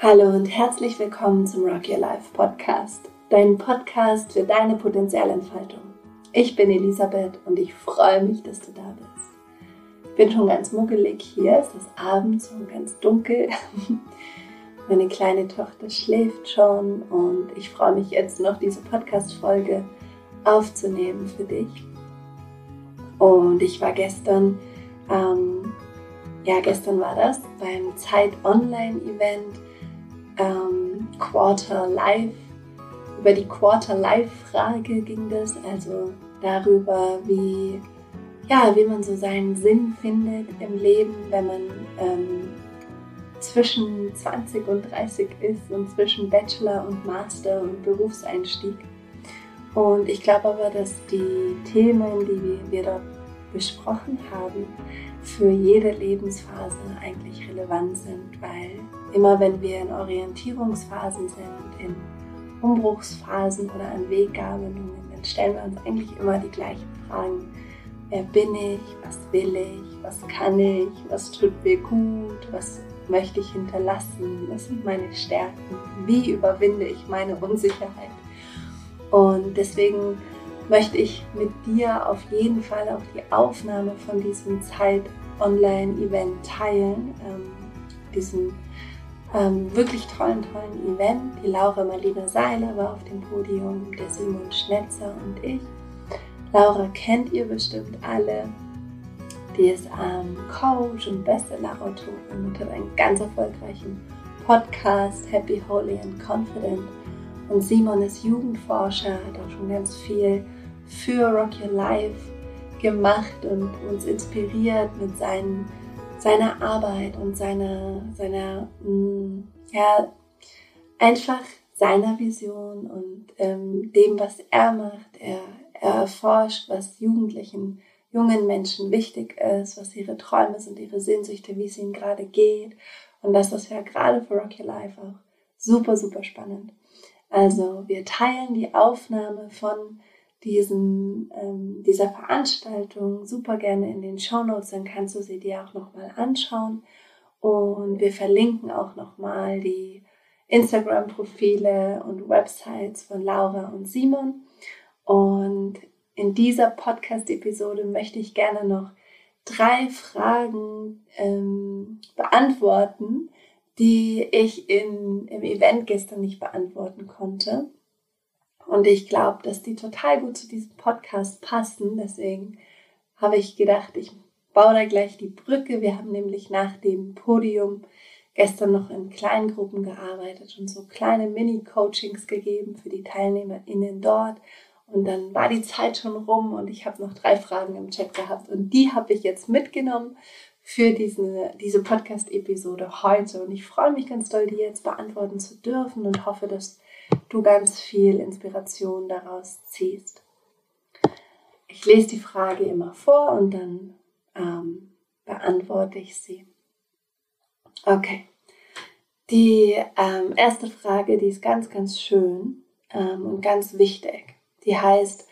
Hallo und herzlich willkommen zum Rock Your Life Podcast, dein Podcast für deine Potenzialentfaltung. Ich bin Elisabeth und ich freue mich, dass du da bist. Ich bin schon ganz muckelig hier, es ist abends und ganz dunkel. Meine kleine Tochter schläft schon und ich freue mich jetzt noch diese Podcast-Folge aufzunehmen für dich. Und ich war gestern, ähm, ja, gestern war das beim Zeit Online Event Quarter Life. Über die Quarter Life Frage ging das, also darüber, wie, ja, wie man so seinen Sinn findet im Leben, wenn man ähm, zwischen 20 und 30 ist und zwischen Bachelor und Master und Berufseinstieg. Und ich glaube aber, dass die Themen, die wir dort besprochen haben, für jede Lebensphase eigentlich relevant sind, weil immer wenn wir in Orientierungsphasen sind, in Umbruchsphasen oder an Weggabelungen, dann stellen wir uns eigentlich immer die gleichen Fragen. Wer bin ich? Was will ich? Was kann ich? Was tut mir gut? Was möchte ich hinterlassen? Was sind meine Stärken? Wie überwinde ich meine Unsicherheit? Und deswegen möchte ich mit dir auf jeden Fall auch die Aufnahme von diesem Zeit-Online-Event teilen. Ähm, diesem ähm, wirklich tollen, tollen Event. Die Laura Marlina Seiler war auf dem Podium, der Simon Schnetzer und ich. Laura kennt ihr bestimmt alle. Die ist ähm, Coach und Bestseller-Autorin und hat einen ganz erfolgreichen Podcast, Happy, Holy and Confident. Und Simon ist Jugendforscher, hat auch schon ganz viel für Rock Your Life gemacht und uns inspiriert mit seinen, seiner Arbeit und seiner, seiner, mm, ja, einfach seiner Vision und ähm, dem, was er macht. Er, er erforscht, was Jugendlichen, jungen Menschen wichtig ist, was ihre Träume sind, ihre Sehnsüchte, wie es ihnen gerade geht. Und das ist ja gerade für Rock Your Life auch super, super spannend. Also wir teilen die Aufnahme von diesen, ähm, dieser Veranstaltung super gerne in den Show Notes, dann kannst du sie dir auch nochmal anschauen. Und wir verlinken auch nochmal die Instagram-Profile und Websites von Laura und Simon. Und in dieser Podcast-Episode möchte ich gerne noch drei Fragen ähm, beantworten, die ich in, im Event gestern nicht beantworten konnte. Und ich glaube, dass die total gut zu diesem Podcast passen. Deswegen habe ich gedacht, ich baue da gleich die Brücke. Wir haben nämlich nach dem Podium gestern noch in Kleingruppen gearbeitet und so kleine Mini-Coachings gegeben für die TeilnehmerInnen dort. Und dann war die Zeit schon rum und ich habe noch drei Fragen im Chat gehabt und die habe ich jetzt mitgenommen für diese, diese Podcast-Episode heute. Und ich freue mich ganz doll, die jetzt beantworten zu dürfen und hoffe, dass du ganz viel Inspiration daraus ziehst. Ich lese die Frage immer vor und dann ähm, beantworte ich sie. Okay. Die ähm, erste Frage, die ist ganz, ganz schön ähm, und ganz wichtig. Die heißt,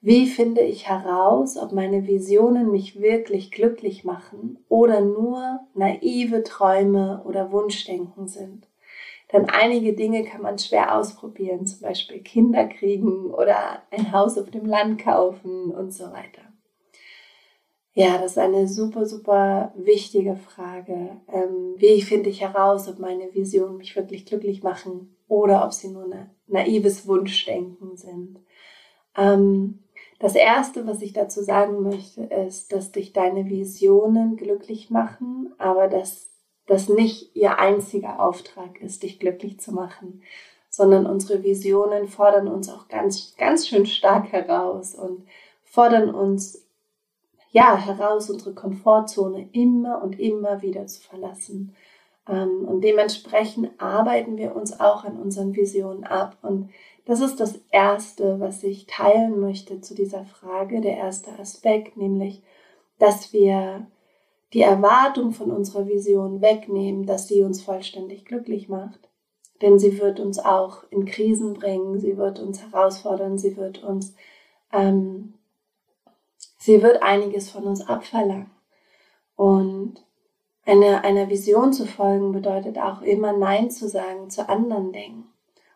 wie finde ich heraus, ob meine Visionen mich wirklich glücklich machen oder nur naive Träume oder Wunschdenken sind? Denn einige Dinge kann man schwer ausprobieren, zum Beispiel Kinder kriegen oder ein Haus auf dem Land kaufen und so weiter. Ja, das ist eine super, super wichtige Frage. Ähm, wie finde ich heraus, ob meine Visionen mich wirklich glücklich machen oder ob sie nur ein naives Wunschdenken sind? Ähm, das Erste, was ich dazu sagen möchte, ist, dass dich deine Visionen glücklich machen, aber dass das nicht ihr einziger Auftrag ist, dich glücklich zu machen, sondern unsere Visionen fordern uns auch ganz, ganz schön stark heraus und fordern uns ja heraus, unsere Komfortzone immer und immer wieder zu verlassen. Ähm, und dementsprechend arbeiten wir uns auch an unseren Visionen ab. Und das ist das Erste, was ich teilen möchte zu dieser Frage, der erste Aspekt, nämlich, dass wir die Erwartung von unserer Vision wegnehmen, dass sie uns vollständig glücklich macht. Denn sie wird uns auch in Krisen bringen, sie wird uns herausfordern, sie wird uns, ähm, sie wird einiges von uns abverlangen. Und eine, einer Vision zu folgen bedeutet auch immer Nein zu sagen zu anderen Dingen.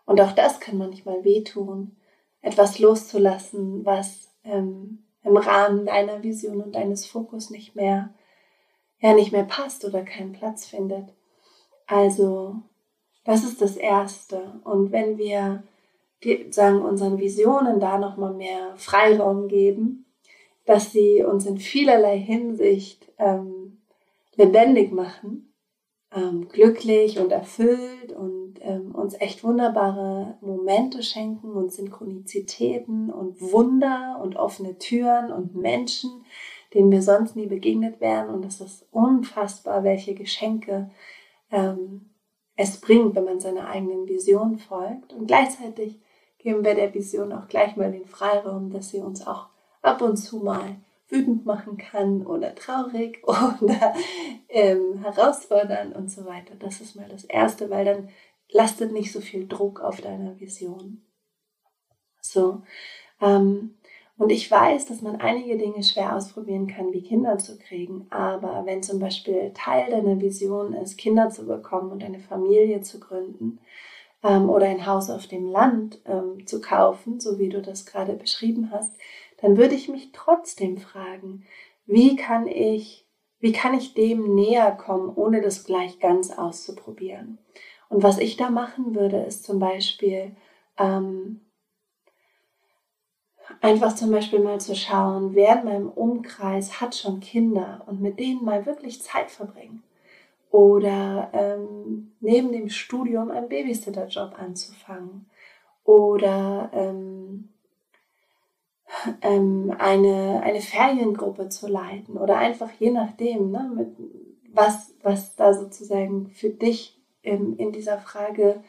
Und auch das kann manchmal wehtun, etwas loszulassen, was ähm, im Rahmen deiner Vision und deines Fokus nicht mehr, ja, nicht mehr passt oder keinen Platz findet. Also, das ist das Erste. Und wenn wir, sagen, unseren Visionen da nochmal mehr Freiraum geben, dass sie uns in vielerlei Hinsicht ähm, lebendig machen, ähm, glücklich und erfüllt und ähm, uns echt wunderbare Momente schenken und Synchronizitäten und Wunder und offene Türen und Menschen, denen wir sonst nie begegnet wären. Und es ist unfassbar, welche Geschenke ähm, es bringt, wenn man seiner eigenen Vision folgt. Und gleichzeitig geben wir der Vision auch gleich mal den Freiraum, dass sie uns auch ab und zu mal wütend machen kann oder traurig oder ähm, herausfordern und so weiter. Das ist mal das Erste, weil dann lastet nicht so viel Druck auf deiner Vision. So. Ähm, und ich weiß, dass man einige Dinge schwer ausprobieren kann, wie Kinder zu kriegen. Aber wenn zum Beispiel Teil deiner Vision ist, Kinder zu bekommen und eine Familie zu gründen ähm, oder ein Haus auf dem Land ähm, zu kaufen, so wie du das gerade beschrieben hast, dann würde ich mich trotzdem fragen, wie kann ich, wie kann ich dem näher kommen, ohne das gleich ganz auszuprobieren? Und was ich da machen würde, ist zum Beispiel ähm, einfach zum Beispiel mal zu schauen, wer in meinem Umkreis hat schon Kinder und mit denen mal wirklich Zeit verbringen. Oder ähm, neben dem Studium einen Babysitterjob anzufangen. Oder ähm, ähm, eine, eine Feriengruppe zu leiten oder einfach je nachdem, ne, mit, was, was da sozusagen für dich in, in dieser Frage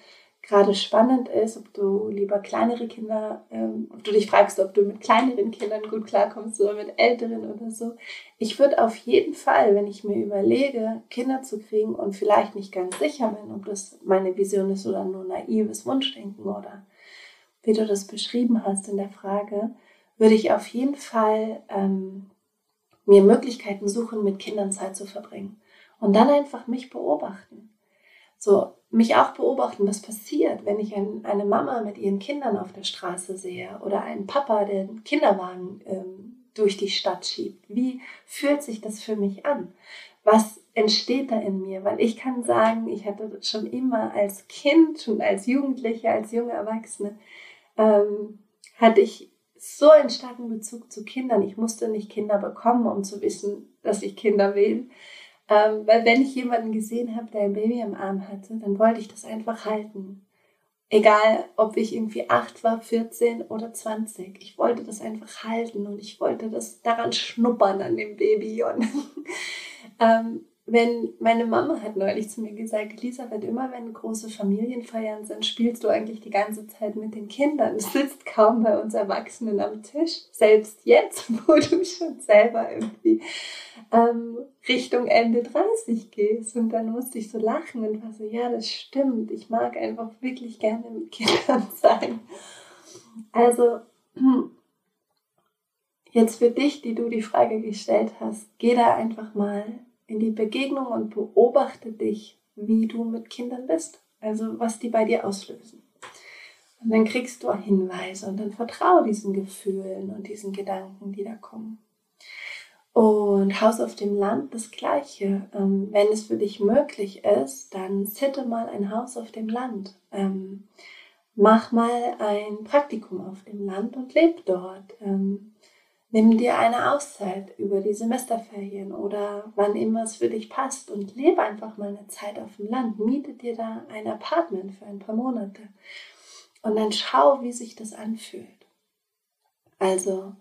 gerade spannend ist, ob du lieber kleinere Kinder, ähm, ob du dich fragst, ob du mit kleineren Kindern gut klarkommst oder mit älteren oder so. Ich würde auf jeden Fall, wenn ich mir überlege, Kinder zu kriegen und vielleicht nicht ganz sicher bin, ob das meine Vision ist oder nur naives Wunschdenken oder wie du das beschrieben hast in der Frage, würde ich auf jeden Fall ähm, mir Möglichkeiten suchen, mit Kindern Zeit zu verbringen. Und dann einfach mich beobachten. So, mich auch beobachten, was passiert, wenn ich ein, eine Mama mit ihren Kindern auf der Straße sehe oder einen Papa, der den Kinderwagen ähm, durch die Stadt schiebt. Wie fühlt sich das für mich an? Was entsteht da in mir? Weil ich kann sagen, ich hatte schon immer als Kind und als Jugendliche, als junge Erwachsene, ähm, hatte ich so einen starken Bezug zu Kindern. Ich musste nicht Kinder bekommen, um zu wissen, dass ich Kinder will. Ähm, weil wenn ich jemanden gesehen habe, der ein Baby im Arm hatte, dann wollte ich das einfach halten. Egal, ob ich irgendwie acht war, 14 oder 20. Ich wollte das einfach halten und ich wollte das daran schnuppern an dem Baby. Und ähm, wenn meine Mama hat neulich zu mir gesagt, Elisabeth, immer wenn große Familienfeiern sind, spielst du eigentlich die ganze Zeit mit den Kindern. Du sitzt kaum bei uns Erwachsenen am Tisch. Selbst jetzt, wo du schon selber irgendwie ähm, Richtung Ende 30 gehst. Und dann musste ich so lachen und war so, ja, das stimmt. Ich mag einfach wirklich gerne mit Kindern sein. Also, jetzt für dich, die du die Frage gestellt hast, geh da einfach mal in die Begegnung und beobachte dich, wie du mit Kindern bist. Also was die bei dir auslösen. Und dann kriegst du Hinweise und dann vertraue diesen Gefühlen und diesen Gedanken, die da kommen. Und Haus auf dem Land das gleiche. Ähm, wenn es für dich möglich ist, dann sitte mal ein Haus auf dem Land. Ähm, mach mal ein Praktikum auf dem Land und leb dort. Ähm, Nimm dir eine Auszeit über die Semesterferien oder wann immer es für dich passt und lebe einfach mal eine Zeit auf dem Land. Miete dir da ein Apartment für ein paar Monate und dann schau, wie sich das anfühlt. Also,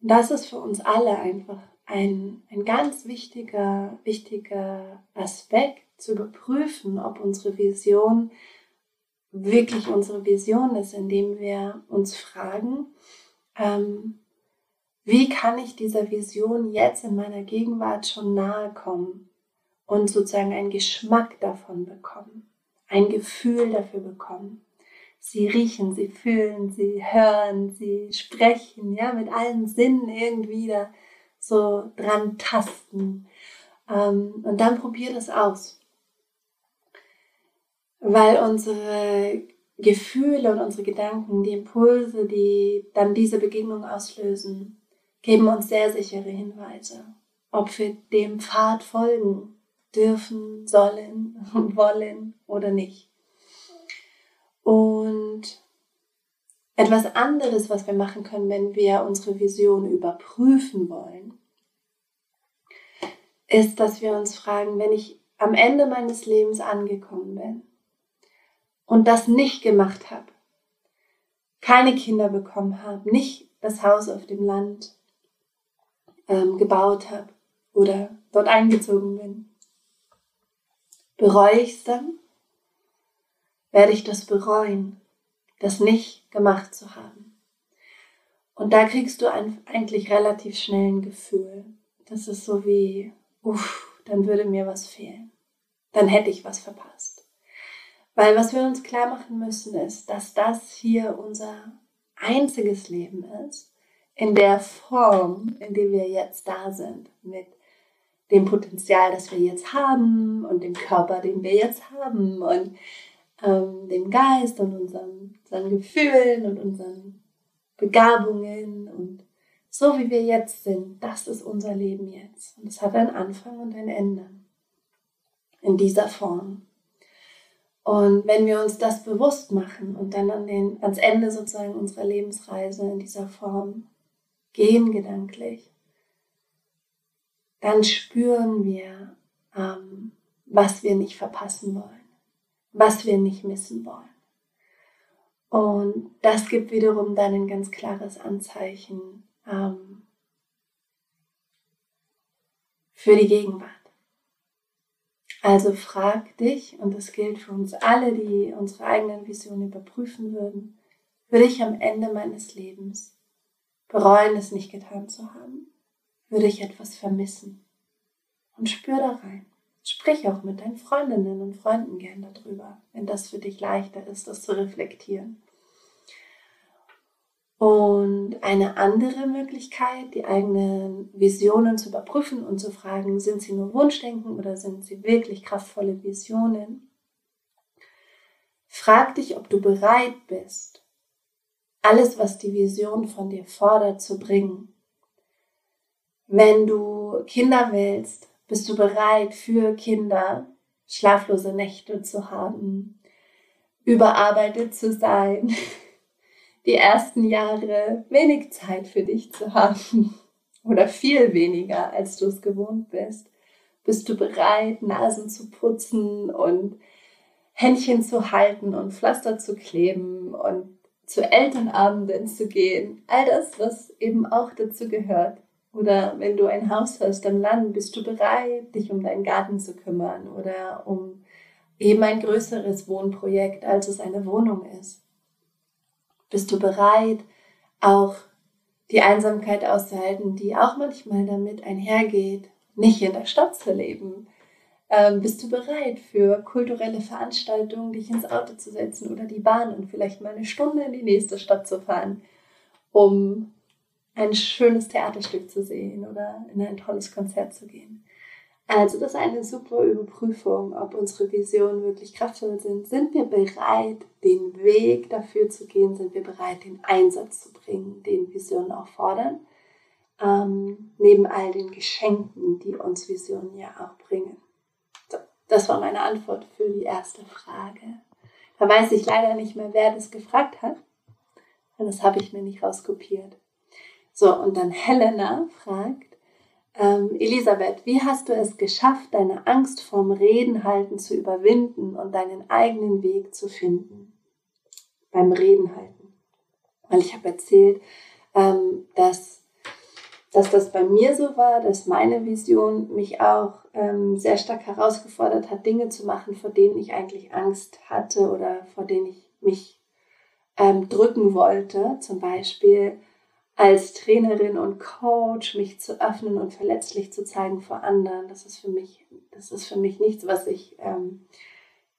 das ist für uns alle einfach ein, ein ganz wichtiger, wichtiger Aspekt zu überprüfen, ob unsere Vision wirklich unsere Vision ist, indem wir uns fragen, ähm, wie kann ich dieser Vision jetzt in meiner Gegenwart schon nahe kommen und sozusagen einen Geschmack davon bekommen, ein Gefühl dafür bekommen. Sie riechen, sie fühlen, sie hören, sie sprechen, ja, mit allen Sinnen irgendwie da so dran tasten. Ähm, und dann probier das aus. Weil unsere Gefühle und unsere Gedanken, die Impulse, die dann diese Begegnung auslösen, geben uns sehr sichere Hinweise, ob wir dem Pfad folgen dürfen, sollen wollen oder nicht. Und etwas anderes, was wir machen können, wenn wir unsere Vision überprüfen wollen, ist, dass wir uns fragen, wenn ich am Ende meines Lebens angekommen bin und das nicht gemacht habe, keine Kinder bekommen habe, nicht das Haus auf dem Land ähm, gebaut habe oder dort eingezogen bin, bereue ich es dann? Werde ich das bereuen, das nicht gemacht zu haben? Und da kriegst du ein, eigentlich relativ schnell ein Gefühl. Das ist so wie, uff, dann würde mir was fehlen. Dann hätte ich was verpasst. Weil was wir uns klar machen müssen, ist, dass das hier unser einziges Leben ist, in der Form, in der wir jetzt da sind, mit dem Potenzial, das wir jetzt haben und dem Körper, den wir jetzt haben und ähm, dem Geist und unseren, unseren Gefühlen und unseren Begabungen und so wie wir jetzt sind, das ist unser Leben jetzt. Und es hat einen Anfang und ein Ende. In dieser Form. Und wenn wir uns das bewusst machen und dann an den, ans Ende sozusagen unserer Lebensreise in dieser Form gehen gedanklich, dann spüren wir, ähm, was wir nicht verpassen wollen, was wir nicht missen wollen. Und das gibt wiederum dann ein ganz klares Anzeichen ähm, für die Gegenwart. Also frag dich, und das gilt für uns alle, die unsere eigenen Visionen überprüfen würden, würde ich am Ende meines Lebens bereuen, es nicht getan zu haben? Würde ich etwas vermissen? Und spür da rein. Sprich auch mit deinen Freundinnen und Freunden gern darüber, wenn das für dich leichter ist, das zu reflektieren. Und eine andere Möglichkeit, die eigenen Visionen zu überprüfen und zu fragen, sind sie nur Wunschdenken oder sind sie wirklich kraftvolle Visionen? Frag dich, ob du bereit bist, alles, was die Vision von dir fordert, zu bringen. Wenn du Kinder willst, bist du bereit, für Kinder schlaflose Nächte zu haben, überarbeitet zu sein, die ersten Jahre wenig Zeit für dich zu haben oder viel weniger, als du es gewohnt bist. Bist du bereit, Nasen zu putzen und Händchen zu halten und Pflaster zu kleben und zu Elternabenden zu gehen? All das, was eben auch dazu gehört. Oder wenn du ein Haus hast am Land, bist du bereit, dich um deinen Garten zu kümmern oder um eben ein größeres Wohnprojekt, als es eine Wohnung ist. Bist du bereit, auch die Einsamkeit auszuhalten, die auch manchmal damit einhergeht, nicht in der Stadt zu leben? Ähm, bist du bereit für kulturelle Veranstaltungen, dich ins Auto zu setzen oder die Bahn und vielleicht mal eine Stunde in die nächste Stadt zu fahren, um ein schönes Theaterstück zu sehen oder in ein tolles Konzert zu gehen? Also das ist eine super Überprüfung, ob unsere Visionen wirklich kraftvoll sind. Sind wir bereit, den Weg dafür zu gehen? Sind wir bereit, den Einsatz zu bringen, den Visionen auch fordern? Ähm, neben all den Geschenken, die uns Visionen ja auch bringen. Das war meine Antwort für die erste Frage. Da weiß ich leider nicht mehr, wer das gefragt hat. Das habe ich mir nicht rauskopiert. So, und dann Helena fragt, ähm, Elisabeth, wie hast du es geschafft, deine Angst vorm Reden halten zu überwinden und deinen eigenen Weg zu finden? Beim Reden halten. Weil ich habe erzählt, ähm, dass, dass das bei mir so war, dass meine Vision mich auch ähm, sehr stark herausgefordert hat, Dinge zu machen, vor denen ich eigentlich Angst hatte oder vor denen ich mich ähm, drücken wollte. Zum Beispiel als Trainerin und Coach mich zu öffnen und verletzlich zu zeigen vor anderen. Das ist für mich, das ist für mich nichts, was ich, ähm,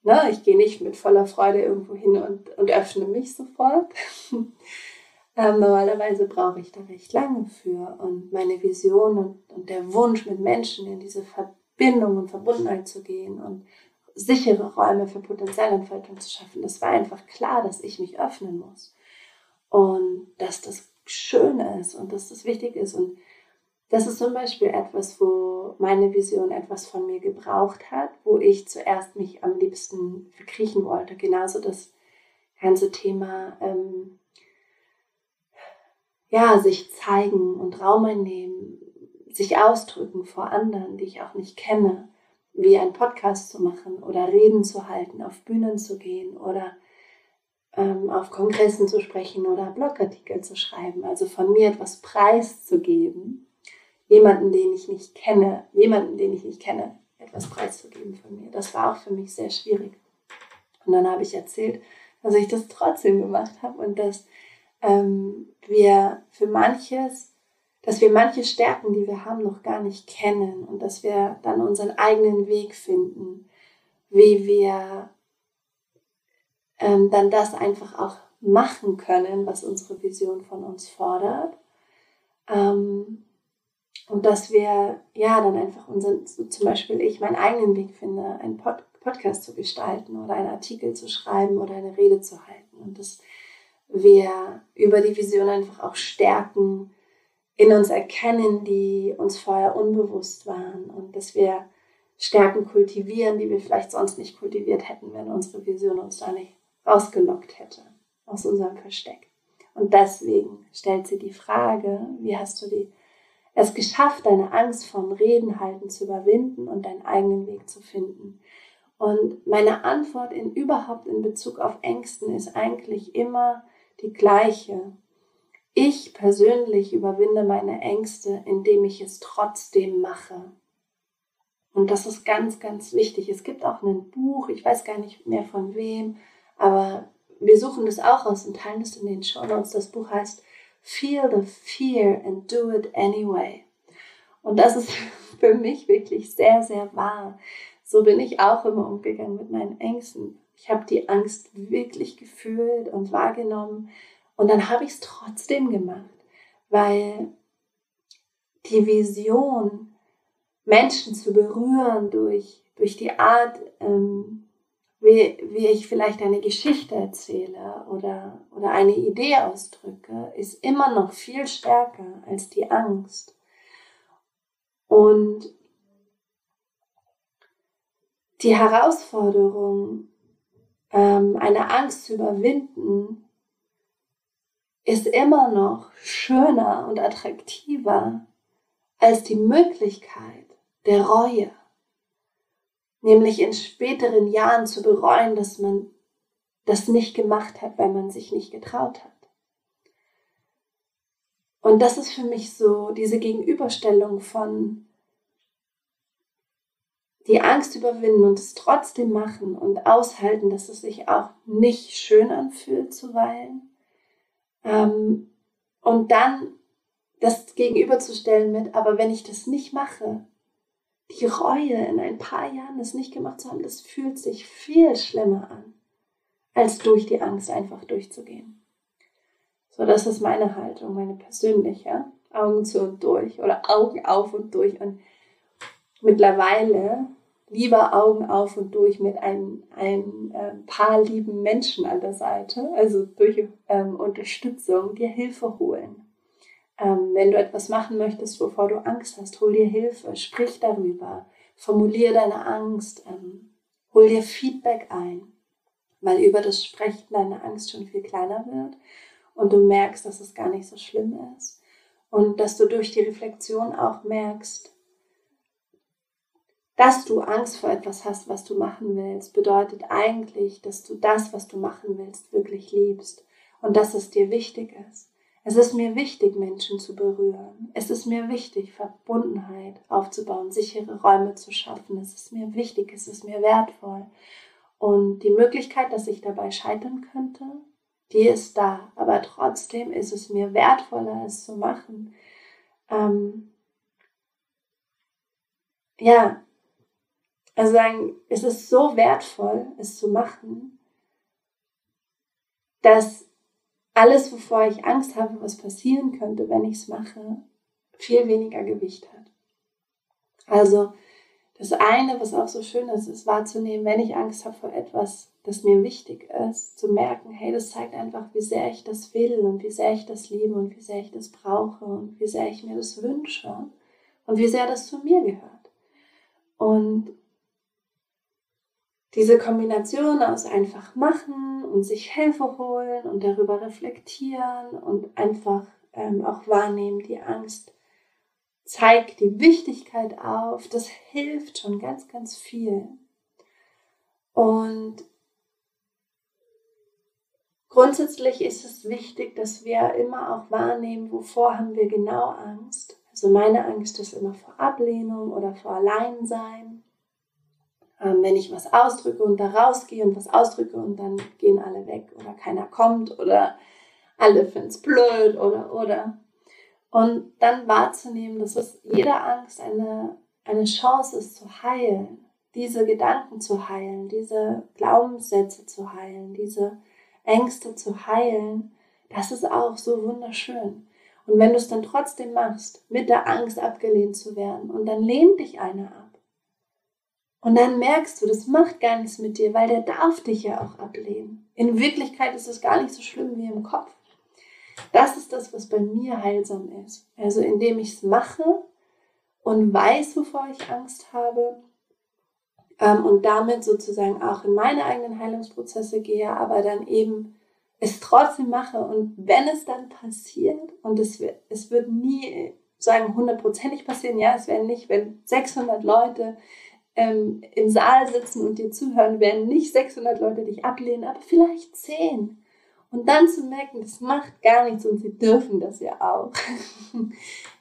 ne, ich gehe nicht mit voller Freude irgendwo hin und, und öffne mich sofort. ähm, normalerweise brauche ich da recht lange für und meine Vision und, und der Wunsch, mit Menschen in diese Bindung und Verbundenheit zu gehen und sichere Räume für Potenzialentfaltung zu schaffen. Das war einfach klar, dass ich mich öffnen muss und dass das schön ist und dass das wichtig ist. Und das ist zum Beispiel etwas, wo meine Vision etwas von mir gebraucht hat, wo ich zuerst mich am liebsten verkriechen wollte. Genauso das ganze Thema, ähm, ja, sich zeigen und Raum einnehmen, sich ausdrücken vor anderen, die ich auch nicht kenne, wie ein Podcast zu machen oder Reden zu halten, auf Bühnen zu gehen oder ähm, auf Kongressen zu sprechen oder Blogartikel zu schreiben, also von mir etwas preiszugeben, jemanden, den ich nicht kenne, jemanden, den ich nicht kenne, etwas preiszugeben von mir. Das war auch für mich sehr schwierig. Und dann habe ich erzählt, dass ich das trotzdem gemacht habe und dass ähm, wir für manches, dass wir manche Stärken, die wir haben, noch gar nicht kennen und dass wir dann unseren eigenen Weg finden, wie wir ähm, dann das einfach auch machen können, was unsere Vision von uns fordert. Ähm, und dass wir ja dann einfach unseren, so zum Beispiel ich meinen eigenen Weg finde, einen Pod Podcast zu gestalten oder einen Artikel zu schreiben oder eine Rede zu halten. Und dass wir über die Vision einfach auch Stärken in uns erkennen, die uns vorher unbewusst waren und dass wir Stärken kultivieren, die wir vielleicht sonst nicht kultiviert hätten, wenn unsere Vision uns da nicht rausgelockt hätte aus unserem Versteck. Und deswegen stellt sie die Frage, wie hast du die, es geschafft, deine Angst vom Reden halten zu überwinden und deinen eigenen Weg zu finden? Und meine Antwort in überhaupt in Bezug auf Ängsten ist eigentlich immer die gleiche. Ich persönlich überwinde meine Ängste, indem ich es trotzdem mache. Und das ist ganz, ganz wichtig. Es gibt auch ein Buch, ich weiß gar nicht mehr von wem, aber wir suchen das auch aus und teilen es in den Show Notes. Das Buch heißt Feel the Fear and Do It Anyway. Und das ist für mich wirklich sehr, sehr wahr. So bin ich auch immer umgegangen mit meinen Ängsten. Ich habe die Angst wirklich gefühlt und wahrgenommen und dann habe ich es trotzdem gemacht, weil die Vision, Menschen zu berühren durch, durch die Art, ähm, wie, wie ich vielleicht eine Geschichte erzähle oder, oder eine Idee ausdrücke, ist immer noch viel stärker als die Angst. Und die Herausforderung, ähm, eine Angst zu überwinden, ist immer noch schöner und attraktiver als die Möglichkeit der Reue nämlich in späteren Jahren zu bereuen, dass man das nicht gemacht hat, weil man sich nicht getraut hat. Und das ist für mich so diese Gegenüberstellung von die Angst überwinden und es trotzdem machen und aushalten, dass es sich auch nicht schön anfühlt zuweilen. Ähm, und dann das gegenüberzustellen mit, aber wenn ich das nicht mache, die Reue in ein paar Jahren das nicht gemacht zu haben, das fühlt sich viel schlimmer an, als durch die Angst einfach durchzugehen. So, das ist meine Haltung, meine persönliche. Augen zu und durch oder Augen auf und durch. Und mittlerweile lieber Augen auf und durch mit ein, ein äh, paar lieben Menschen an der Seite, also durch ähm, Unterstützung, dir Hilfe holen. Ähm, wenn du etwas machen möchtest, wovor du Angst hast, hol dir Hilfe, sprich darüber, formulier deine Angst, ähm, hol dir Feedback ein, weil über das Sprechen deine Angst schon viel kleiner wird und du merkst, dass es gar nicht so schlimm ist und dass du durch die Reflexion auch merkst, dass du Angst vor etwas hast, was du machen willst, bedeutet eigentlich, dass du das, was du machen willst, wirklich liebst und dass es dir wichtig ist. Es ist mir wichtig, Menschen zu berühren. Es ist mir wichtig, Verbundenheit aufzubauen, sichere Räume zu schaffen. Es ist mir wichtig, es ist mir wertvoll. Und die Möglichkeit, dass ich dabei scheitern könnte, die ist da. Aber trotzdem ist es mir wertvoller, es zu machen. Ähm ja, also sagen, es ist so wertvoll, es zu machen, dass alles, wovor ich Angst habe, was passieren könnte, wenn ich es mache, viel weniger Gewicht hat. Also das eine, was auch so schön ist, ist wahrzunehmen, wenn ich Angst habe vor etwas, das mir wichtig ist, zu merken, hey, das zeigt einfach, wie sehr ich das will und wie sehr ich das liebe und wie sehr ich das brauche und wie sehr ich mir das wünsche und wie sehr das zu mir gehört. Und diese Kombination aus einfach machen und sich Hilfe holen und darüber reflektieren und einfach ähm, auch wahrnehmen, die Angst zeigt die Wichtigkeit auf, das hilft schon ganz, ganz viel. Und grundsätzlich ist es wichtig, dass wir immer auch wahrnehmen, wovor haben wir genau Angst. Also meine Angst ist immer vor Ablehnung oder vor Alleinsein. Ähm, wenn ich was ausdrücke und da rausgehe und was ausdrücke und dann gehen alle weg oder keiner kommt oder alle finden es blöd oder oder. Und dann wahrzunehmen, dass es jeder Angst eine, eine Chance ist zu heilen, diese Gedanken zu heilen, diese Glaubenssätze zu heilen, diese Ängste zu heilen, das ist auch so wunderschön. Und wenn du es dann trotzdem machst, mit der Angst abgelehnt zu werden, und dann lehnt dich einer ab. Und dann merkst du, das macht gar nichts mit dir, weil der darf dich ja auch ablehnen. In Wirklichkeit ist es gar nicht so schlimm wie im Kopf. Das ist das, was bei mir heilsam ist. Also indem ich es mache und weiß, wovor ich Angst habe ähm, und damit sozusagen auch in meine eigenen Heilungsprozesse gehe, aber dann eben es trotzdem mache und wenn es dann passiert und es wird, es wird nie sagen hundertprozentig passieren, ja, es werden nicht, wenn 600 Leute ähm, im Saal sitzen und dir zuhören, werden nicht 600 Leute dich ablehnen, aber vielleicht 10. Und dann zu merken, das macht gar nichts und sie dürfen das ja auch.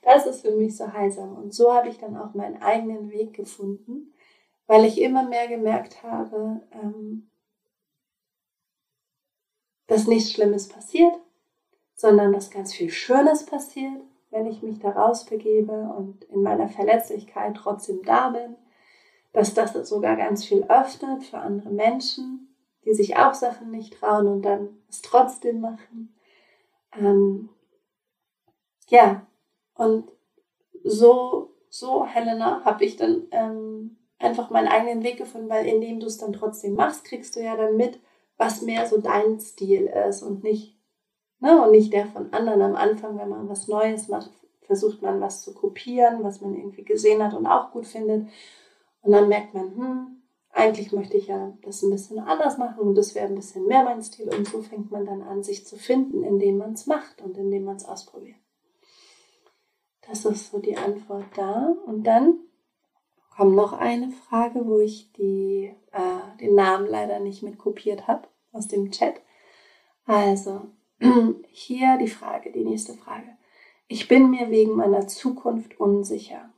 Das ist für mich so heilsam. Und so habe ich dann auch meinen eigenen Weg gefunden, weil ich immer mehr gemerkt habe, ähm, dass nichts Schlimmes passiert, sondern dass ganz viel Schönes passiert, wenn ich mich daraus begebe und in meiner Verletzlichkeit trotzdem da bin, dass das sogar ganz viel öffnet für andere Menschen die sich auch Sachen nicht trauen und dann es trotzdem machen. Ähm, ja, und so, so, Helena, habe ich dann ähm, einfach meinen eigenen Weg gefunden, weil indem du es dann trotzdem machst, kriegst du ja dann mit, was mehr so dein Stil ist und nicht, ne, und nicht der von anderen. Am Anfang, wenn man was Neues macht, versucht man was zu kopieren, was man irgendwie gesehen hat und auch gut findet. Und dann merkt man, hm, eigentlich möchte ich ja das ein bisschen anders machen und das wäre ein bisschen mehr mein Stil. Und so fängt man dann an, sich zu finden, indem man es macht und indem man es ausprobiert. Das ist so die Antwort da. Und dann kommt noch eine Frage, wo ich die, äh, den Namen leider nicht mit kopiert habe aus dem Chat. Also, hier die Frage, die nächste Frage. Ich bin mir wegen meiner Zukunft unsicher.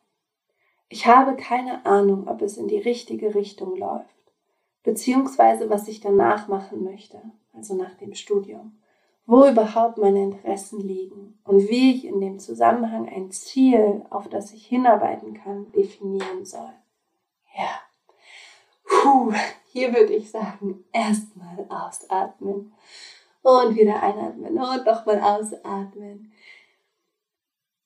Ich habe keine Ahnung, ob es in die richtige Richtung läuft, beziehungsweise was ich danach machen möchte, also nach dem Studium, wo überhaupt meine Interessen liegen und wie ich in dem Zusammenhang ein Ziel, auf das ich hinarbeiten kann, definieren soll. Ja, Puh, hier würde ich sagen, erstmal ausatmen und wieder einatmen und nochmal ausatmen.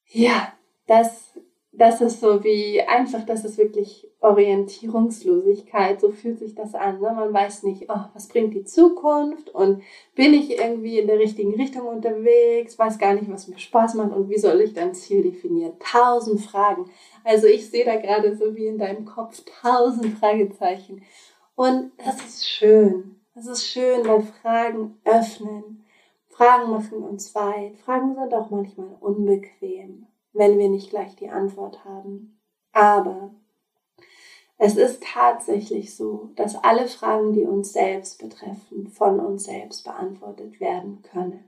Ja, das das ist so wie einfach, das ist wirklich Orientierungslosigkeit. So fühlt sich das an. Ne? Man weiß nicht, oh, was bringt die Zukunft und bin ich irgendwie in der richtigen Richtung unterwegs, weiß gar nicht, was mir Spaß macht und wie soll ich dein Ziel definieren? Tausend Fragen. Also ich sehe da gerade so wie in deinem Kopf tausend Fragezeichen. Und das ist schön. Das ist schön, weil Fragen öffnen. Fragen machen uns weit. Fragen sind auch manchmal unbequem wenn wir nicht gleich die Antwort haben. Aber es ist tatsächlich so, dass alle Fragen, die uns selbst betreffen, von uns selbst beantwortet werden können.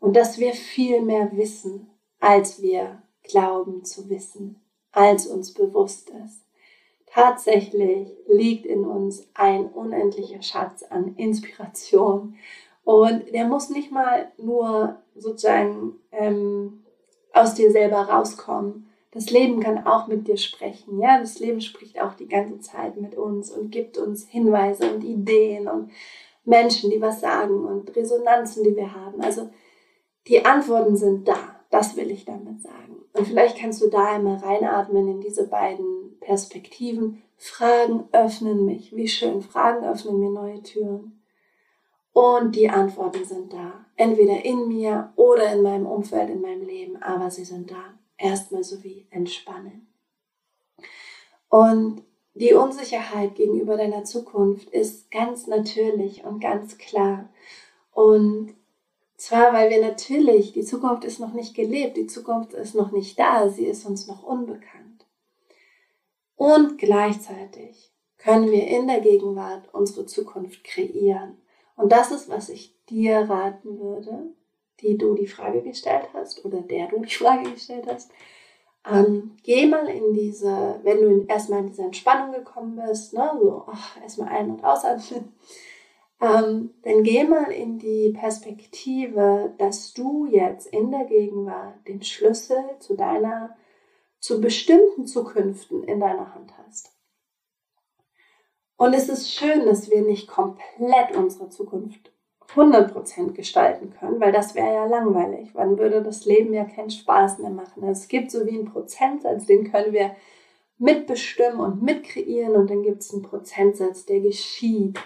Und dass wir viel mehr wissen, als wir glauben zu wissen, als uns bewusst ist. Tatsächlich liegt in uns ein unendlicher Schatz an Inspiration. Und der muss nicht mal nur sozusagen ähm, aus dir selber rauskommen. Das Leben kann auch mit dir sprechen. Ja, das Leben spricht auch die ganze Zeit mit uns und gibt uns Hinweise und Ideen und Menschen, die was sagen und Resonanzen, die wir haben. Also die Antworten sind da. Das will ich damit sagen. und vielleicht kannst du da einmal reinatmen in diese beiden Perspektiven. Fragen öffnen mich. Wie schön. Fragen öffnen mir neue Türen. Und die Antworten sind da. Entweder in mir oder in meinem Umfeld, in meinem Leben. Aber sie sind da. Erstmal so wie entspannen. Und die Unsicherheit gegenüber deiner Zukunft ist ganz natürlich und ganz klar. Und zwar, weil wir natürlich, die Zukunft ist noch nicht gelebt, die Zukunft ist noch nicht da, sie ist uns noch unbekannt. Und gleichzeitig können wir in der Gegenwart unsere Zukunft kreieren. Und das ist, was ich dir raten würde, die du die Frage gestellt hast oder der du die Frage gestellt hast. Ähm, geh mal in diese, wenn du erstmal in diese Entspannung gekommen bist, ne, so erstmal ein- und ausatmen, ähm, dann geh mal in die Perspektive, dass du jetzt in der Gegenwart den Schlüssel zu deiner, zu bestimmten Zukünften in deiner Hand hast. Und es ist schön, dass wir nicht komplett unsere Zukunft 100% gestalten können, weil das wäre ja langweilig. Wann würde das Leben ja keinen Spaß mehr machen? Es gibt so wie einen Prozentsatz, den können wir mitbestimmen und mitkreieren und dann gibt es einen Prozentsatz, der geschieht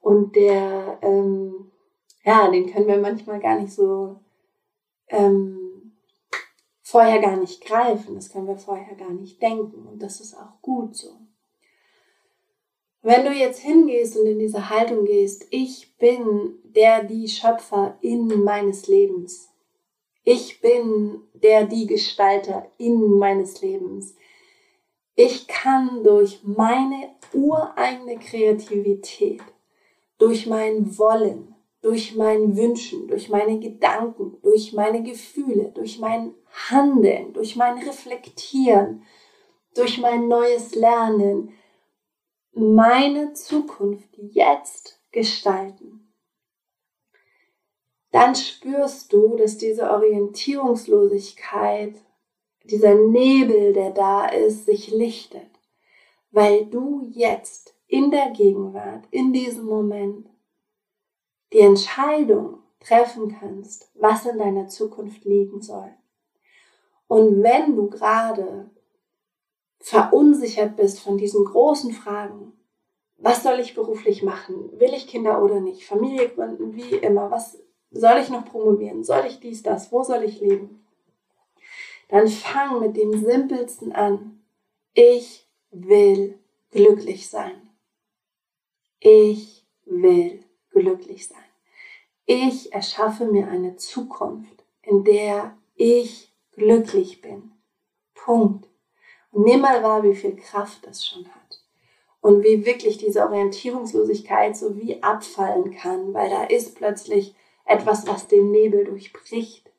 und der, ähm, ja, den können wir manchmal gar nicht so ähm, vorher gar nicht greifen. Das können wir vorher gar nicht denken. Und das ist auch gut so. Wenn du jetzt hingehst und in diese Haltung gehst, ich bin der, die Schöpfer in meines Lebens. Ich bin der, die Gestalter in meines Lebens. Ich kann durch meine ureigene Kreativität durch mein Wollen, durch mein Wünschen, durch meine Gedanken, durch meine Gefühle, durch mein Handeln, durch mein Reflektieren, durch mein neues Lernen, meine Zukunft jetzt gestalten. Dann spürst du, dass diese Orientierungslosigkeit, dieser Nebel, der da ist, sich lichtet, weil du jetzt in der Gegenwart, in diesem Moment, die Entscheidung treffen kannst, was in deiner Zukunft liegen soll. Und wenn du gerade verunsichert bist von diesen großen Fragen, was soll ich beruflich machen? Will ich Kinder oder nicht? Familie gründen, wie immer. Was soll ich noch promovieren? Soll ich dies, das? Wo soll ich leben? Dann fang mit dem Simpelsten an. Ich will glücklich sein. Ich will glücklich sein. Ich erschaffe mir eine Zukunft, in der ich glücklich bin. Punkt. Nimm mal wahr, wie viel Kraft das schon hat. Und wie wirklich diese Orientierungslosigkeit so wie abfallen kann, weil da ist plötzlich etwas, was den Nebel durchbricht.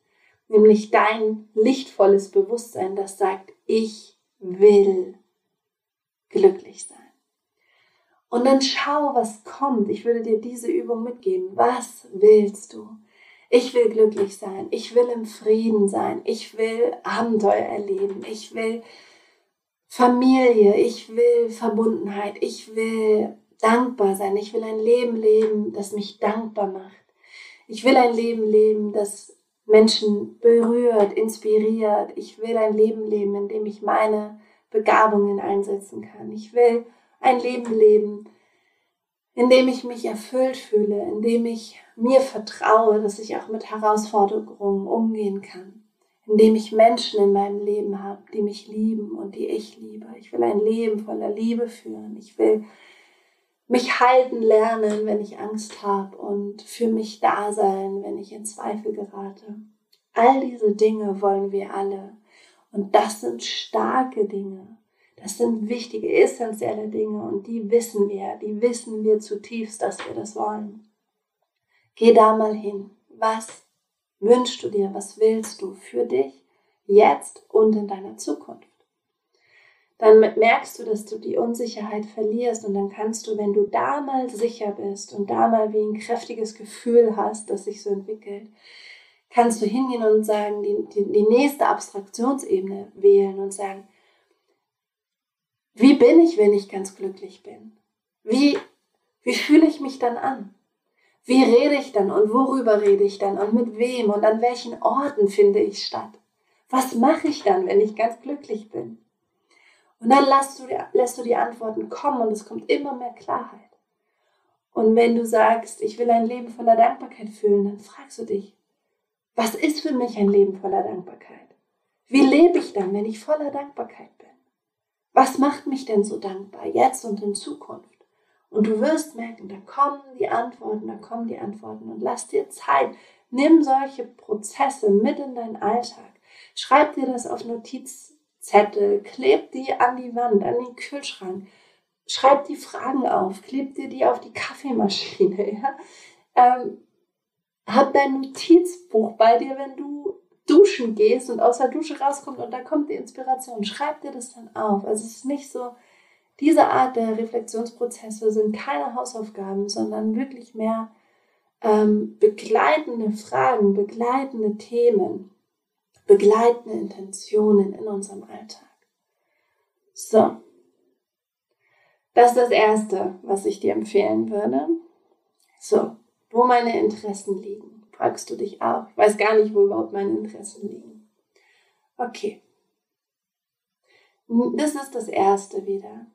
Nämlich dein lichtvolles Bewusstsein, das sagt, ich will glücklich sein. Und dann schau, was kommt. Ich würde dir diese Übung mitgeben. Was willst du? Ich will glücklich sein. Ich will im Frieden sein. Ich will Abenteuer erleben. Ich will Familie. Ich will Verbundenheit. Ich will dankbar sein. Ich will ein Leben leben, das mich dankbar macht. Ich will ein Leben leben, das Menschen berührt, inspiriert. Ich will ein Leben leben, in dem ich meine Begabungen einsetzen kann. Ich will ein Leben leben, in dem ich mich erfüllt fühle, in dem ich mir vertraue, dass ich auch mit Herausforderungen umgehen kann, in dem ich Menschen in meinem Leben habe, die mich lieben und die ich liebe. Ich will ein Leben voller Liebe führen. Ich will mich halten lernen, wenn ich Angst habe und für mich da sein, wenn ich in Zweifel gerate. All diese Dinge wollen wir alle. Und das sind starke Dinge. Das sind wichtige, essentielle Dinge und die wissen wir, die wissen wir zutiefst, dass wir das wollen. Geh da mal hin. Was wünschst du dir? Was willst du für dich jetzt und in deiner Zukunft? Dann merkst du, dass du die Unsicherheit verlierst und dann kannst du, wenn du da mal sicher bist und da mal wie ein kräftiges Gefühl hast, das sich so entwickelt, kannst du hingehen und sagen, die, die, die nächste Abstraktionsebene wählen und sagen, wie bin ich, wenn ich ganz glücklich bin? Wie, wie fühle ich mich dann an? Wie rede ich dann und worüber rede ich dann und mit wem und an welchen Orten finde ich statt? Was mache ich dann, wenn ich ganz glücklich bin? Und dann lässt du, die, lässt du die Antworten kommen und es kommt immer mehr Klarheit. Und wenn du sagst, ich will ein Leben voller Dankbarkeit fühlen, dann fragst du dich, was ist für mich ein Leben voller Dankbarkeit? Wie lebe ich dann, wenn ich voller Dankbarkeit bin? Was macht mich denn so dankbar jetzt und in Zukunft? Und du wirst merken, da kommen die Antworten, da kommen die Antworten und lass dir Zeit. Nimm solche Prozesse mit in deinen Alltag. Schreib dir das auf Notizzettel, kleb die an die Wand, an den Kühlschrank. Schreib die Fragen auf, kleb dir die auf die Kaffeemaschine. Ja? Ähm, hab dein Notizbuch bei dir, wenn du duschen gehst und aus der Dusche rauskommst und da kommt die Inspiration. Schreib dir das dann auf. Also es ist nicht so, diese Art der Reflexionsprozesse sind keine Hausaufgaben, sondern wirklich mehr ähm, begleitende Fragen, begleitende Themen, begleitende Intentionen in unserem Alltag. So, das ist das Erste, was ich dir empfehlen würde. So, wo meine Interessen liegen, fragst du dich auch. Ich weiß gar nicht, wo überhaupt meine Interessen liegen. Okay. Das ist das Erste wieder.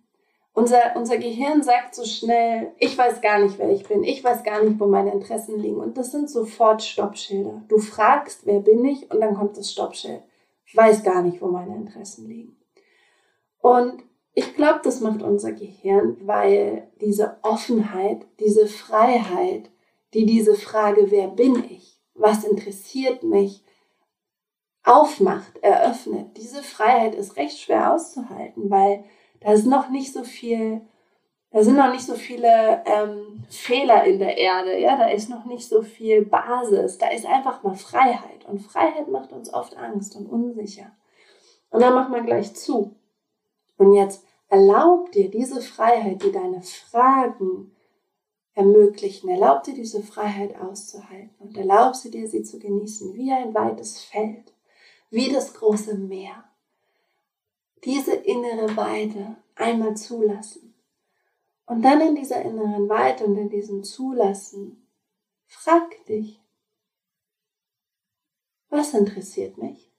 Unser, unser Gehirn sagt so schnell, ich weiß gar nicht, wer ich bin, ich weiß gar nicht, wo meine Interessen liegen. Und das sind sofort Stoppschilder. Du fragst, wer bin ich, und dann kommt das Stoppschild. Ich weiß gar nicht, wo meine Interessen liegen. Und ich glaube, das macht unser Gehirn, weil diese Offenheit, diese Freiheit, die diese Frage, wer bin ich, was interessiert mich, aufmacht, eröffnet, diese Freiheit ist recht schwer auszuhalten, weil da ist noch nicht so viel, da sind noch nicht so viele ähm, Fehler in der Erde, ja, da ist noch nicht so viel Basis, da ist einfach mal Freiheit. Und Freiheit macht uns oft Angst und unsicher. Und dann macht man gleich zu. Und jetzt erlaub dir diese Freiheit, die deine Fragen ermöglichen, erlaub dir diese Freiheit auszuhalten. Und erlaub sie dir, sie zu genießen, wie ein weites Feld, wie das große Meer diese innere Weite einmal zulassen. Und dann in dieser inneren Weite und in diesem Zulassen, frag dich, was interessiert mich?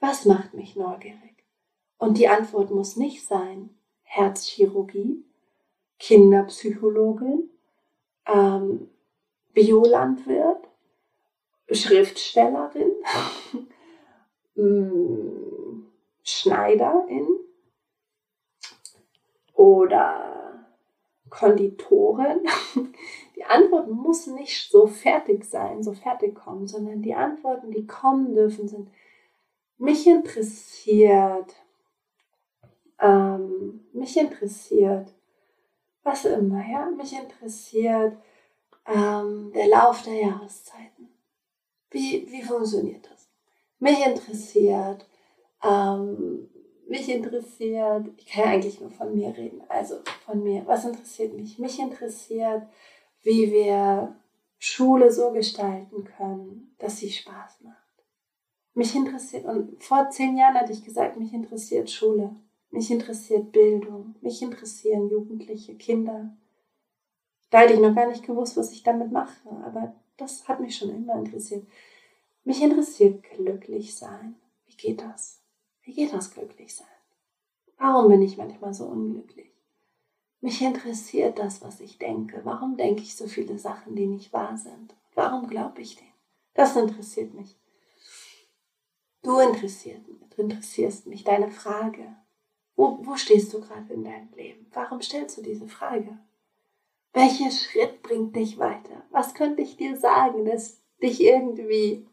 Was macht mich neugierig? Und die Antwort muss nicht sein Herzchirurgie, Kinderpsychologin, ähm, Biolandwirt, Schriftstellerin, mm, Schneiderin oder Konditorin? Die Antwort muss nicht so fertig sein, so fertig kommen, sondern die Antworten, die kommen dürfen, sind, mich interessiert, ähm, mich interessiert, was immer, ja, mich interessiert ähm, der Lauf der Jahreszeiten. Wie, wie funktioniert das? Mich interessiert, ähm, mich interessiert, ich kann ja eigentlich nur von mir reden, also von mir, was interessiert mich? Mich interessiert, wie wir Schule so gestalten können, dass sie Spaß macht. Mich interessiert, und vor zehn Jahren hatte ich gesagt, mich interessiert Schule, mich interessiert Bildung, mich interessieren Jugendliche, Kinder. Da hätte ich noch gar nicht gewusst, was ich damit mache, aber das hat mich schon immer interessiert. Mich interessiert glücklich sein. Wie geht das? Wie geht das glücklich sein? Warum bin ich manchmal so unglücklich? Mich interessiert das, was ich denke. Warum denke ich so viele Sachen, die nicht wahr sind? Warum glaube ich denen? Das interessiert mich. Du interessierst, du interessierst mich, deine Frage. Wo, wo stehst du gerade in deinem Leben? Warum stellst du diese Frage? Welcher Schritt bringt dich weiter? Was könnte ich dir sagen, das dich irgendwie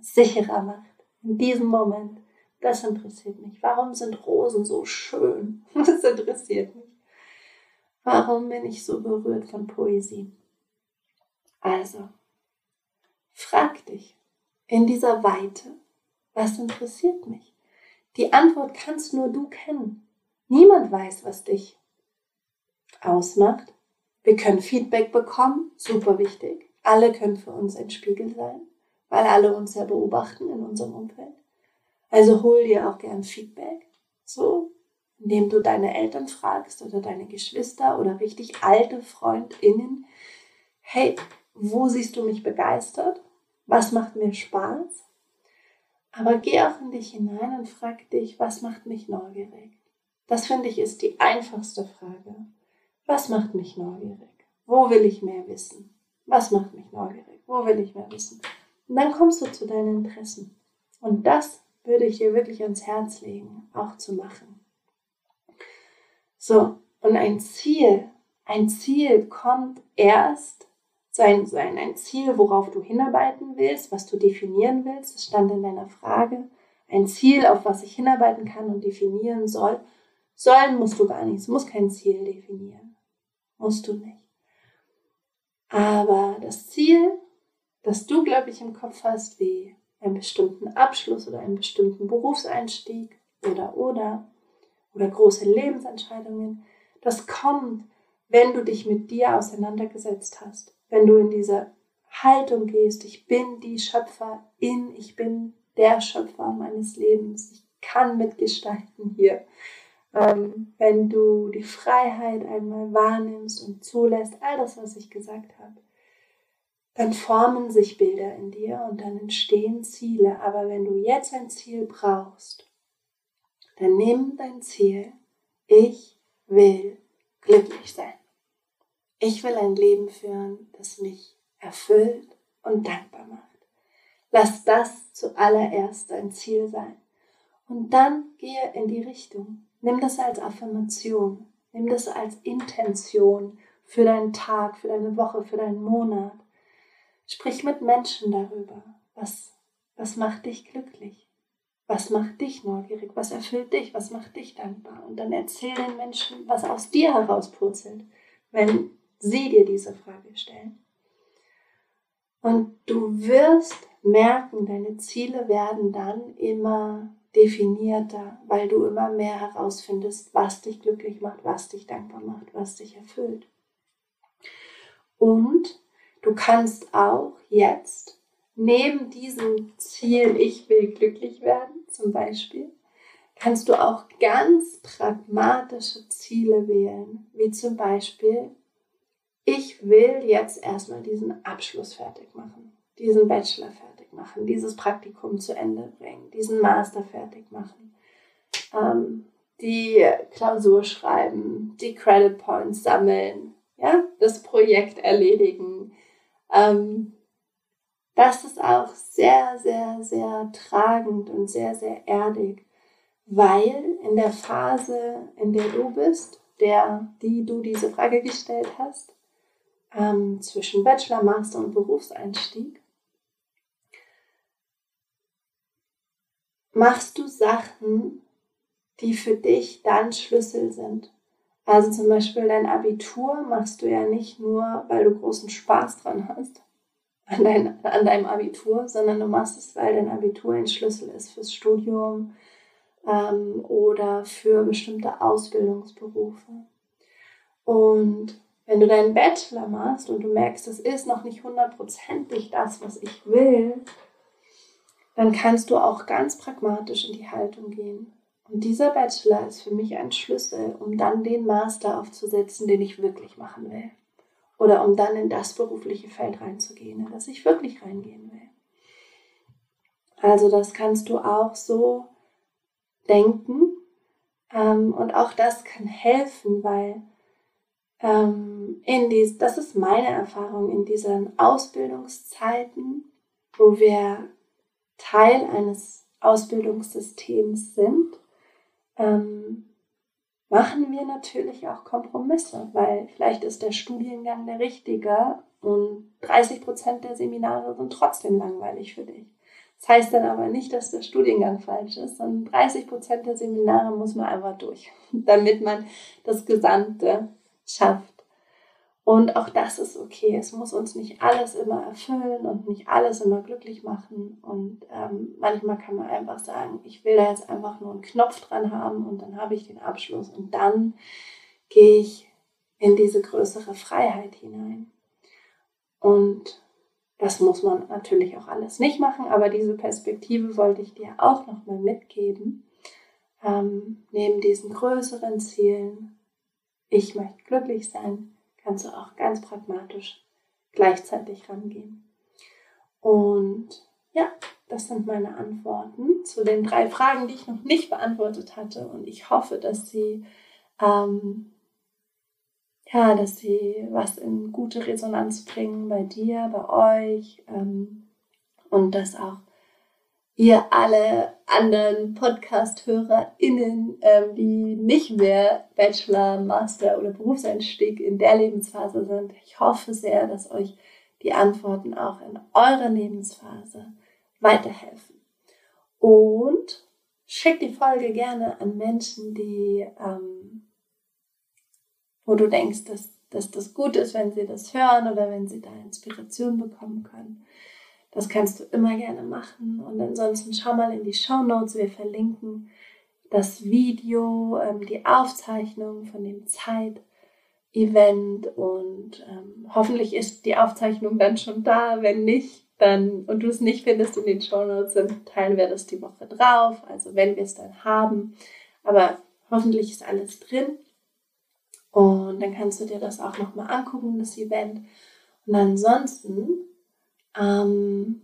sicherer macht in diesem Moment? Das interessiert mich. Warum sind Rosen so schön? Das interessiert mich. Warum bin ich so berührt von Poesie? Also, frag dich in dieser Weite, was interessiert mich? Die Antwort kannst nur du kennen. Niemand weiß, was dich ausmacht. Wir können Feedback bekommen, super wichtig. Alle können für uns ein Spiegel sein, weil alle uns ja beobachten in unserem Umfeld. Also hol dir auch gern Feedback, so, indem du deine Eltern fragst oder deine Geschwister oder richtig alte FreundInnen. Hey, wo siehst du mich begeistert? Was macht mir Spaß? Aber geh auch in dich hinein und frag dich, was macht mich neugierig? Das finde ich ist die einfachste Frage. Was macht mich neugierig? Wo will ich mehr wissen? Was macht mich neugierig? Wo will ich mehr wissen? Und dann kommst du zu deinen Interessen. Und das würde ich dir wirklich ans Herz legen, auch zu machen. So, und ein Ziel, ein Ziel kommt erst, so ein, so ein, ein Ziel, worauf du hinarbeiten willst, was du definieren willst, das stand in deiner Frage. Ein Ziel, auf was ich hinarbeiten kann und definieren soll. Sollen musst du gar nichts, musst kein Ziel definieren. Musst du nicht. Aber das Ziel, das du, glaube ich, im Kopf hast, wie einen bestimmten Abschluss oder einen bestimmten Berufseinstieg oder oder oder große Lebensentscheidungen, das kommt, wenn du dich mit dir auseinandergesetzt hast, wenn du in diese Haltung gehst, ich bin die Schöpferin, ich bin der Schöpfer meines Lebens, ich kann mitgestalten hier. Ähm, wenn du die Freiheit einmal wahrnimmst und zulässt, all das, was ich gesagt habe, dann formen sich Bilder in dir und dann entstehen Ziele. Aber wenn du jetzt ein Ziel brauchst, dann nimm dein Ziel. Ich will glücklich sein. Ich will ein Leben führen, das mich erfüllt und dankbar macht. Lass das zuallererst dein Ziel sein. Und dann gehe in die Richtung. Nimm das als Affirmation. Nimm das als Intention für deinen Tag, für deine Woche, für deinen Monat. Sprich mit Menschen darüber. Was, was macht dich glücklich? Was macht dich neugierig? Was erfüllt dich? Was macht dich dankbar? Und dann erzähl den Menschen, was aus dir herauspurzelt, wenn sie dir diese Frage stellen. Und du wirst merken, deine Ziele werden dann immer definierter, weil du immer mehr herausfindest, was dich glücklich macht, was dich dankbar macht, was dich erfüllt. Und Du kannst auch jetzt neben diesem Ziel, ich will glücklich werden zum Beispiel, kannst du auch ganz pragmatische Ziele wählen, wie zum Beispiel, ich will jetzt erstmal diesen Abschluss fertig machen, diesen Bachelor fertig machen, dieses Praktikum zu Ende bringen, diesen Master fertig machen, ähm, die Klausur schreiben, die Credit Points sammeln, ja, das Projekt erledigen, ähm, das ist auch sehr, sehr, sehr tragend und sehr, sehr erdig, weil in der Phase, in der du bist, der, die du diese Frage gestellt hast, ähm, zwischen Bachelor, Master und Berufseinstieg, machst du Sachen, die für dich dann Schlüssel sind. Also zum Beispiel dein Abitur machst du ja nicht nur, weil du großen Spaß dran hast an, dein, an deinem Abitur, sondern du machst es, weil dein Abitur ein Schlüssel ist fürs Studium ähm, oder für bestimmte Ausbildungsberufe. Und wenn du deinen Bachelor machst und du merkst, das ist noch nicht hundertprozentig das, was ich will, dann kannst du auch ganz pragmatisch in die Haltung gehen und dieser Bachelor ist für mich ein Schlüssel, um dann den Master aufzusetzen, den ich wirklich machen will. Oder um dann in das berufliche Feld reinzugehen, in das ich wirklich reingehen will. Also das kannst du auch so denken. Ähm, und auch das kann helfen, weil ähm, in dies, das ist meine Erfahrung in diesen Ausbildungszeiten, wo wir Teil eines Ausbildungssystems sind ähm, machen wir natürlich auch Kompromisse, weil vielleicht ist der Studiengang der richtige und 30 Prozent der Seminare sind trotzdem langweilig für dich. Das heißt dann aber nicht, dass der Studiengang falsch ist, sondern 30 Prozent der Seminare muss man einfach durch, damit man das Gesamte schafft. Und auch das ist okay. Es muss uns nicht alles immer erfüllen und nicht alles immer glücklich machen. Und ähm, manchmal kann man einfach sagen, ich will da jetzt einfach nur einen Knopf dran haben und dann habe ich den Abschluss und dann gehe ich in diese größere Freiheit hinein. Und das muss man natürlich auch alles nicht machen, aber diese Perspektive wollte ich dir auch nochmal mitgeben. Ähm, neben diesen größeren Zielen, ich möchte glücklich sein, kannst du auch ganz pragmatisch gleichzeitig rangehen. Und ja, das sind meine Antworten zu den drei Fragen, die ich noch nicht beantwortet hatte. Und ich hoffe, dass sie, ähm, ja, dass sie was in gute Resonanz bringen bei dir, bei euch ähm, und dass auch ihr alle anderen Podcast-HörerInnen, ähm, die nicht mehr Bachelor, Master oder Berufseinstieg in der Lebensphase sind. Ich hoffe sehr, dass euch die Antworten auch in eurer Lebensphase weiterhelfen. Und schick die Folge gerne an Menschen, die, ähm, wo du denkst, dass, dass das gut ist, wenn sie das hören oder wenn sie da Inspiration bekommen können. Das kannst du immer gerne machen. Und ansonsten schau mal in die Show Notes. Wir verlinken das Video, ähm, die Aufzeichnung von dem Zeit-Event und ähm, hoffentlich ist die Aufzeichnung dann schon da. Wenn nicht, dann und du es nicht findest in den Show Notes, dann teilen wir das die Woche drauf. Also wenn wir es dann haben. Aber hoffentlich ist alles drin. Und dann kannst du dir das auch nochmal angucken, das Event. Und ansonsten ähm,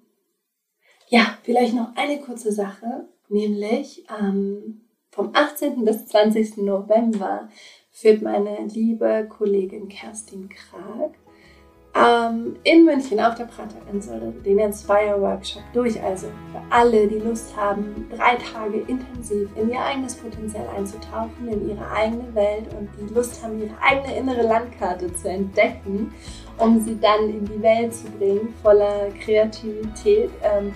ja, vielleicht noch eine kurze Sache, nämlich ähm, vom 18. bis 20. November führt meine liebe Kollegin Kerstin Krag ähm, in München auf der Praterinsel den Inspire Workshop durch. Also für alle, die Lust haben, drei Tage intensiv in ihr eigenes Potenzial einzutauchen, in ihre eigene Welt und die Lust haben, ihre eigene innere Landkarte zu entdecken, um sie dann in die Welt zu bringen, voller Kreativität. Ähm,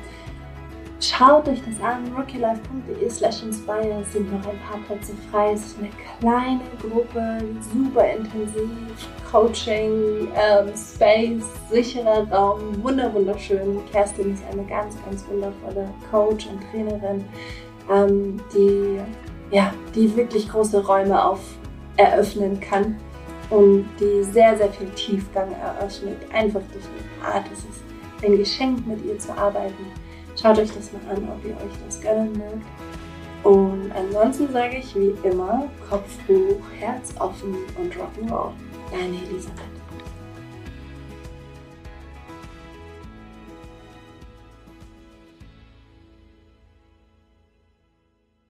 Schaut euch das an, rookielife.de slash inspire sind noch ein paar Plätze frei. Es ist eine kleine Gruppe, super intensiv, Coaching, ähm, Space, sicherer Raum, wunder wunderschön. Kerstin ist eine ganz, ganz wundervolle Coach und Trainerin, ähm, die, ja, die wirklich große Räume auf eröffnen kann und die sehr, sehr viel Tiefgang eröffnet, einfach durch ihre Art. Es ist ein Geschenk, mit ihr zu arbeiten. Schaut euch das mal an, ob ihr euch das gönnen mögt. Und ansonsten sage ich wie immer Kopf hoch, Herz offen und Rock'n'Roll. Deine Elisabeth.